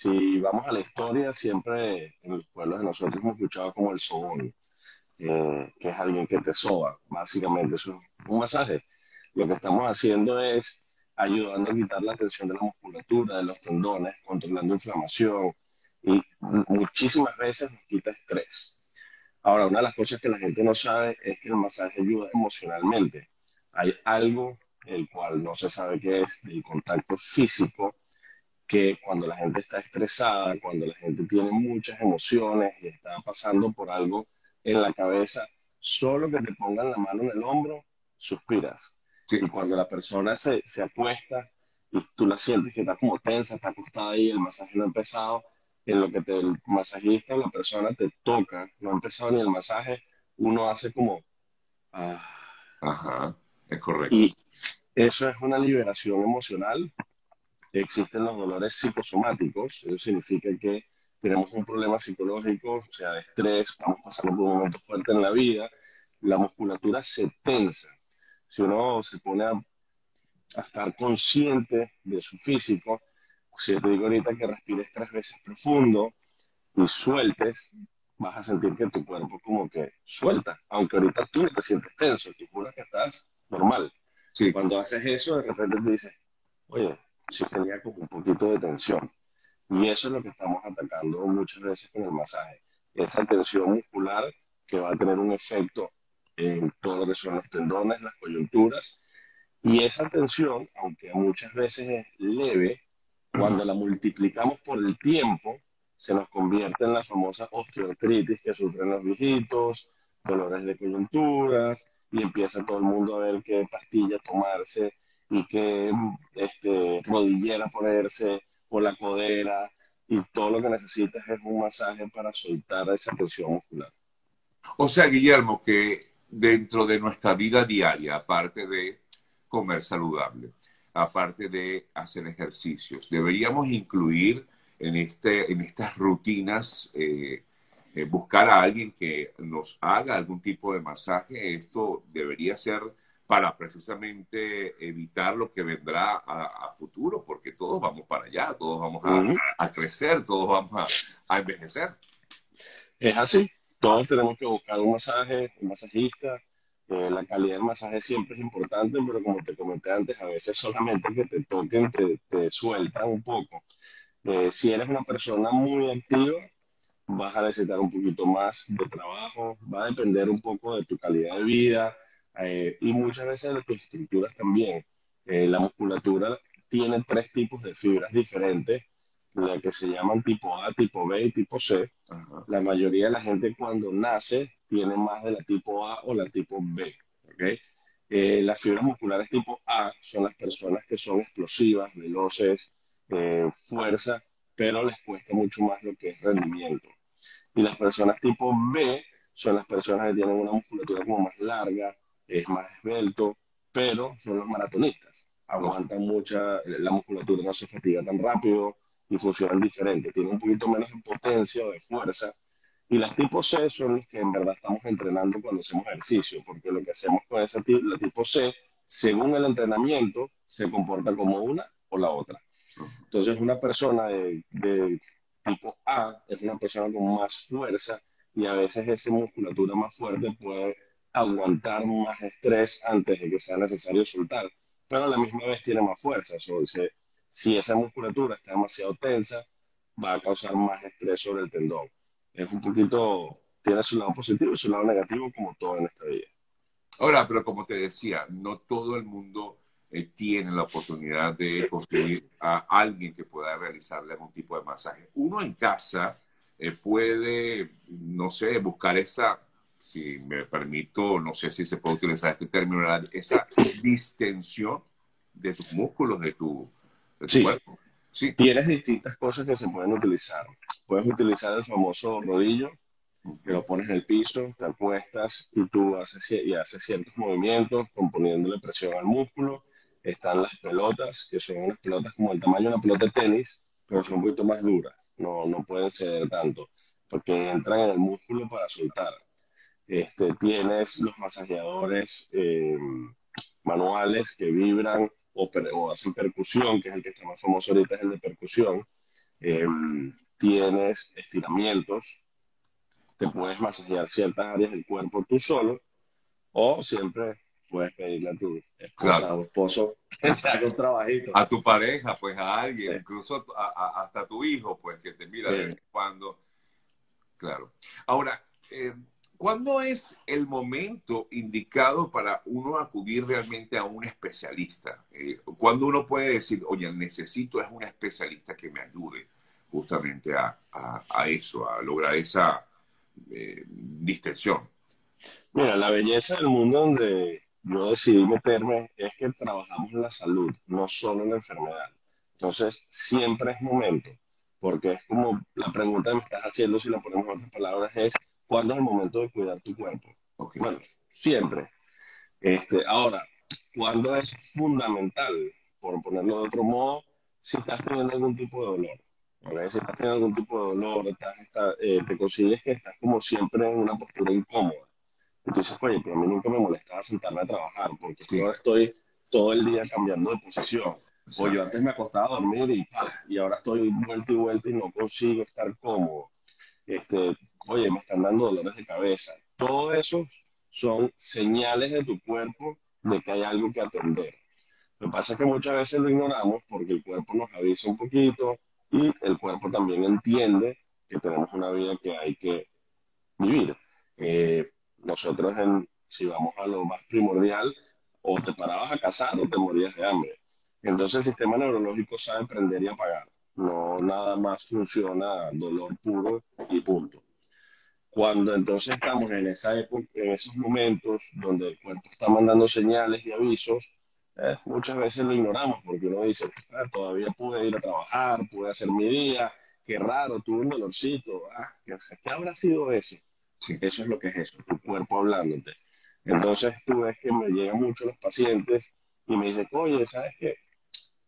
si vamos a la historia, siempre en los pueblos de nosotros hemos escuchado como el sobón, eh, que es alguien que te soba, básicamente es un, masaje. Lo que estamos haciendo es ayudando a quitar la tensión de la musculatura, de los tendones, controlando inflamación y muchísimas veces nos quita estrés. Ahora, una de las cosas que la gente no sabe es que el masaje ayuda emocionalmente. Hay algo el cual no se sabe qué es, del contacto físico, que cuando la gente está estresada, cuando la gente tiene muchas emociones y está pasando por algo en la cabeza, solo que te pongan la mano en el hombro, suspiras. Y cuando la persona se, se acuesta y tú la sientes que está como tensa, está acostada ahí, el masaje no ha empezado, en lo que te, el masajista o la persona te toca, no ha empezado ni el masaje, uno hace como... Ah, Ajá, es correcto. y eso es una liberación emocional. Existen los dolores psicosomáticos, eso significa que tenemos un problema psicológico, o sea, de estrés, estamos pasando por un momento fuerte en la vida, la musculatura se tensa. Si uno se pone a, a estar consciente de su físico, si yo te digo ahorita que respires tres veces profundo y sueltes, vas a sentir que tu cuerpo como que suelta, aunque ahorita tú te sientes tenso, tú juras que estás normal. Sí. Cuando haces eso, de repente te dices, oye, sí tenía como un poquito de tensión. Y eso es lo que estamos atacando muchas veces con el masaje. Esa tensión muscular que va a tener un efecto en todo lo que son los tendones, las coyunturas. Y esa tensión, aunque muchas veces es leve, cuando la multiplicamos por el tiempo, se nos convierte en la famosa osteoartritis que sufren los viejitos, dolores de coyunturas, y empieza todo el mundo a ver qué pastilla tomarse y qué este, rodillera ponerse o la codera, y todo lo que necesitas es un masaje para soltar esa tensión muscular. O sea, Guillermo, que dentro de nuestra vida diaria, aparte de comer saludable, aparte de hacer ejercicios, deberíamos incluir en, este, en estas rutinas eh, eh, buscar a alguien que nos haga algún tipo de masaje. Esto debería ser para precisamente evitar lo que vendrá a, a futuro, porque todos vamos para allá, todos vamos a, crecer, todos vamos a, a envejecer. Es así, todos tenemos que buscar un masaje, un masajista. Eh, la calidad del masaje siempre es importante, pero como te comenté antes, a veces solamente que te toquen te, te sueltan un poco. Eh, si eres una persona muy activa, vas a necesitar un poquito más de trabajo, va a depender un poco de tu calidad de vida eh, y muchas veces de tus estructuras también. Eh, la musculatura tiene tres tipos de fibras diferentes, la que se llaman tipo A, tipo B y tipo C. Ajá. La mayoría de la gente cuando nace tiene más de la tipo A o la tipo B. ¿ok? Eh, las fibras musculares tipo A son las personas que son explosivas, veloces, eh, fuerza, pero les cuesta mucho más lo que es rendimiento. Y las personas tipo B son las personas que tienen una musculatura como más larga, es más esbelto, pero son los maratonistas. Aguantan mucha, la musculatura no se fatiga tan rápido y funcionan diferente. Tienen un poquito menos de potencia o de fuerza. Y las tipo C son los que en verdad estamos entrenando cuando hacemos ejercicio, porque lo que hacemos con esa la tipo C, según el entrenamiento, se comporta como una o la otra. Entonces, una persona de, de tipo A es una persona con más fuerza y a veces esa musculatura más fuerte puede aguantar más estrés antes de que sea necesario soltar, pero a la misma vez tiene más fuerza. Si esa musculatura está demasiado tensa, va a causar más estrés sobre el tendón. Es un poquito, tiene su lado positivo y su lado negativo, como todo en esta vida. Ahora, pero como te decía, no todo el mundo eh, tiene la oportunidad de conseguir a alguien que pueda realizarle algún tipo de masaje. Uno en casa eh, puede, no sé, buscar esa, si me permito, no sé si se puede utilizar este término, esa distensión de tus músculos, de tu, de tu Sí. cuerpo. Sí. Tienes distintas cosas que se pueden utilizar. Puedes utilizar el famoso rodillo, que lo pones en el piso, te acuestas y tú haces, y haces ciertos movimientos componiéndole presión al músculo. Están las pelotas, que son unas pelotas como el tamaño de una pelota de tenis, pero son un poquito más duras. No, no pueden ser tanto, porque entran en el músculo para soltar. Este, tienes los masajeadores eh, manuales que vibran o, o hacen percusión, que es el que está más famoso ahorita, es el de percusión. em, tienes estiramientos, te puedes masajear ciertas áreas del cuerpo tú solo, o siempre puedes pedirle a tu esposa o esposo que haga un trabajito. A tu pareja, pues a alguien, incluso hasta a tu hijo, pues que te mira de vez en cuando. Claro. Ahora, eh, ¿cuándo es el momento indicado para uno acudir realmente a un especialista? Eh, ¿Cuándo uno puede decir, oye, necesito es un especialista que me ayude justamente a, eso, a lograr esa eh, distensión? Mira, la belleza del mundo donde yo decidí meterme es que trabajamos la salud, no solo la enfermedad. Entonces, siempre es momento, porque es como la pregunta que me estás haciendo, si la ponemos en otras palabras, es ¿cuándo es el momento de cuidar tu cuerpo? Bueno, siempre. Este, ahora, ¿cuándo es fundamental? Por ponerlo de otro modo, si estás teniendo algún tipo de dolor. Si estás teniendo algún tipo de dolor, eh, te consigues que estás como siempre en una postura incómoda entonces, oye, pero a mí nunca me molestaba sentarme a trabajar, porque si ahora estoy todo el día cambiando de posición. O yo antes me acostaba a dormir y, y ahora estoy vuelta y vuelta y no consigo estar cómodo. Este, están dando dolores de cabeza. Todo eso son señales de tu cuerpo de que hay algo que atender. Lo que pasa es que muchas veces lo ignoramos porque el cuerpo nos avisa un poquito y el cuerpo también entiende que tenemos una vida que hay que vivir. Eh, nosotros, en, si vamos a lo más primordial, o te parabas a cazar o te morías de hambre. Entonces el sistema neurológico sabe prender y apagar. No nada más funciona dolor puro y punto. Cuando entonces estamos en esa época, en esos momentos donde el cuerpo está mandando señales y avisos, eh, muchas veces lo ignoramos porque uno dice, ah, todavía pude ir a trabajar, pude hacer mi día, qué raro, tuve un dolorcito, ah, ¿qué, ¿qué habrá sido eso? Eso es lo que es eso, tu cuerpo hablándote. Entonces tú ves que me llegan mucho los pacientes y me dicen, oye, ¿sabes qué?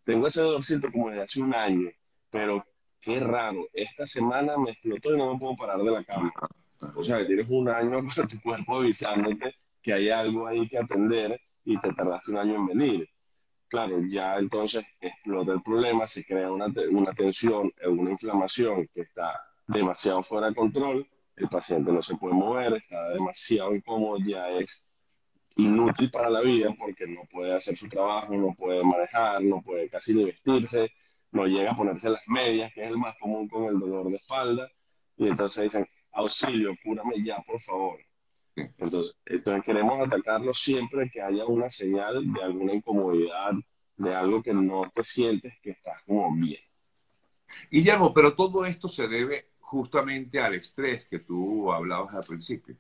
Tengo ese dolorcito como desde hace un año, pero qué raro, esta semana me explotó y no me puedo parar de la cama. O sea, que tienes un año con tu cuerpo avisándote que hay algo ahí que atender y te tardaste un año en venir. Claro, ya entonces explota el problema, se crea una, una tensión, una inflamación que está demasiado fuera de control el paciente no se puede mover, está demasiado incómodo, ya es inútil para la vida porque no puede hacer su trabajo, no puede manejar, no puede casi ni vestirse, no llega a ponerse las medias, que es el más común con el dolor de espalda, y entonces dicen, auxilio, cúrame ya, por favor. Entonces, entonces queremos atacarlo siempre que haya una señal de alguna incomodidad, de algo que no te sientes que estás como bien. Guillermo, pero todo esto se debe justamente al estrés que tú hablabas al principio.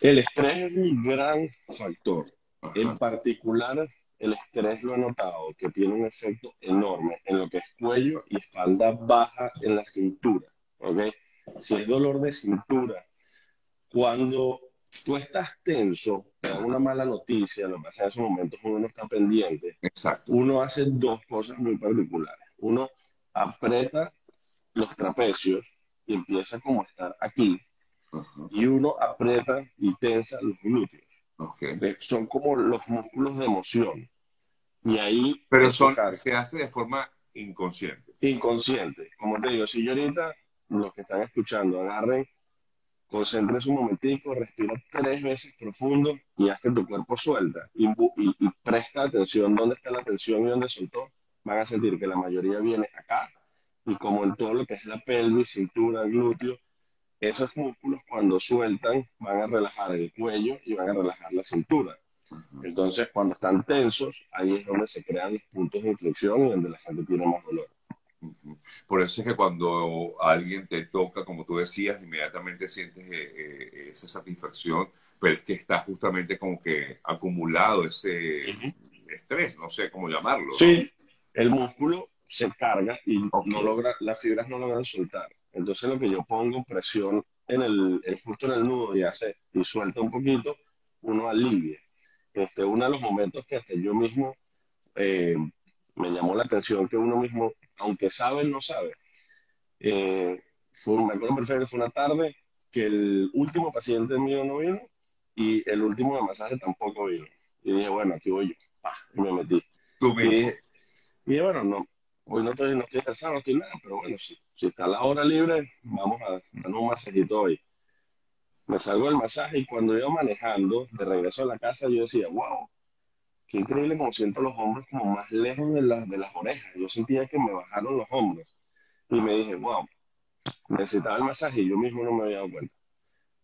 El estrés es un gran factor. En particular, el estrés lo he notado que tiene un efecto enorme en lo que es cuello y espalda baja en la cintura. ¿okay? Si es dolor de cintura, cuando tú estás tenso, te una mala noticia, lo que pasa en esos momentos uno no está pendiente. Exacto. Uno hace dos cosas muy particulares. Uno aprieta los trapecios y empieza como a estar aquí. Y uno aprieta y tensa los glúteos. Son como los músculos de emoción. Y ahí... Pero son, se hace de forma inconsciente. Inconsciente. Como te digo, si yo ahorita, los que están escuchando, agarren, concéntrense un momentico, respira tres veces profundo y haz que tu cuerpo suelta. Y, y, y presta atención dónde está la tensión y dónde soltó. Van a sentir que la mayoría viene acá y como en todo lo que es la pelvis, cintura, glúteo, esos músculos cuando sueltan van a relajar el cuello y van a relajar la cintura. Entonces, cuando están tensos, ahí es donde se crean los puntos de inflexión y donde la gente tiene más dolor. Por eso es que cuando alguien te toca, como tú decías, inmediatamente sientes eh, eh, esa satisfacción, pero es que está justamente como que acumulado ese estrés, no sé cómo llamarlo. Sí, el músculo se carga y no logra, las fibras no logran soltar. Entonces lo que yo pongo presión en el, justo en el nudo y hace y suelta un poquito, uno alivia. Este, uno de los momentos que hasta yo mismo eh, me llamó la atención que uno mismo, aunque sabe, no sabe. Eh, fue, me acuerdo perfecto fue una tarde que el último paciente mío no vino y el último de masaje tampoco vino. Y dije, bueno, aquí voy yo. y me metí. Tú mismo. y dije, bueno, no, hoy no estoy, no estoy no estoy nada, pero bueno, si, si está la hora libre, vamos a dar un masajito hoy. Me salgo del masaje y cuando iba manejando de regreso a la casa, yo decía, wow, qué increíble como siento los hombros como más lejos de, de las orejas. Yo sentía que me bajaron los hombros. Y me dije, wow, necesitaba el masaje y yo mismo no me había dado cuenta.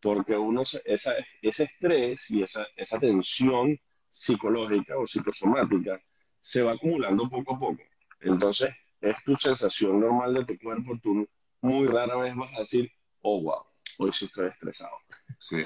Porque uno, ese estrés y esa, esa tensión psicológica o psicosomática se va acumulando poco a poco. Entonces, es tu sensación normal de tu cuerpo. Tú muy rara vez vas a decir, oh, wow, hoy sí estoy estresado. Sí,